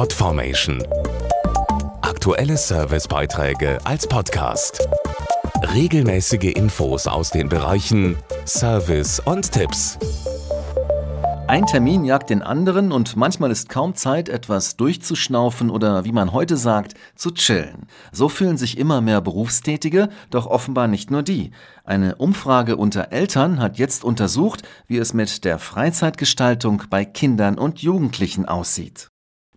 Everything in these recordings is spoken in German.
Podformation. Aktuelle Servicebeiträge als Podcast. Regelmäßige Infos aus den Bereichen Service und Tipps. Ein Termin jagt den anderen und manchmal ist kaum Zeit, etwas durchzuschnaufen oder wie man heute sagt, zu chillen. So fühlen sich immer mehr Berufstätige, doch offenbar nicht nur die. Eine Umfrage unter Eltern hat jetzt untersucht, wie es mit der Freizeitgestaltung bei Kindern und Jugendlichen aussieht.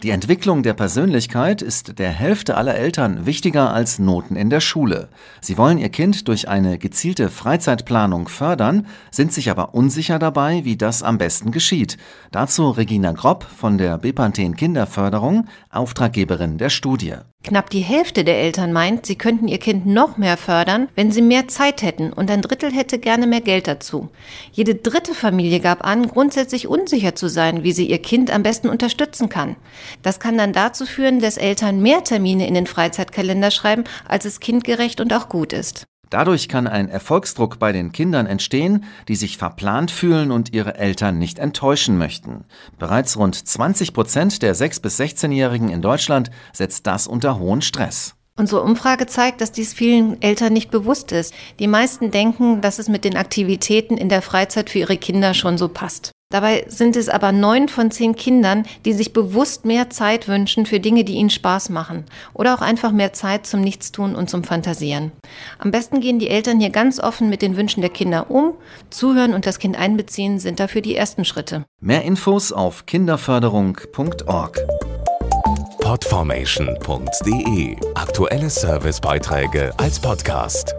Die Entwicklung der Persönlichkeit ist der Hälfte aller Eltern wichtiger als Noten in der Schule. Sie wollen ihr Kind durch eine gezielte Freizeitplanung fördern, sind sich aber unsicher dabei, wie das am besten geschieht. Dazu Regina Gropp von der Bepanthen Kinderförderung, Auftraggeberin der Studie. Knapp die Hälfte der Eltern meint, sie könnten ihr Kind noch mehr fördern, wenn sie mehr Zeit hätten und ein Drittel hätte gerne mehr Geld dazu. Jede dritte Familie gab an, grundsätzlich unsicher zu sein, wie sie ihr Kind am besten unterstützen kann. Das kann dann dazu führen, dass Eltern mehr Termine in den Freizeitkalender schreiben, als es kindgerecht und auch gut ist. Dadurch kann ein Erfolgsdruck bei den Kindern entstehen, die sich verplant fühlen und ihre Eltern nicht enttäuschen möchten. Bereits rund 20 Prozent der 6- bis 16-Jährigen in Deutschland setzt das unter hohen Stress. Unsere Umfrage zeigt, dass dies vielen Eltern nicht bewusst ist. Die meisten denken, dass es mit den Aktivitäten in der Freizeit für ihre Kinder schon so passt. Dabei sind es aber neun von zehn Kindern, die sich bewusst mehr Zeit wünschen für Dinge, die ihnen Spaß machen oder auch einfach mehr Zeit zum Nichtstun und zum Fantasieren. Am besten gehen die Eltern hier ganz offen mit den Wünschen der Kinder um. Zuhören und das Kind einbeziehen sind dafür die ersten Schritte. Mehr Infos auf kinderförderung.org. Podformation.de Aktuelle Servicebeiträge als Podcast.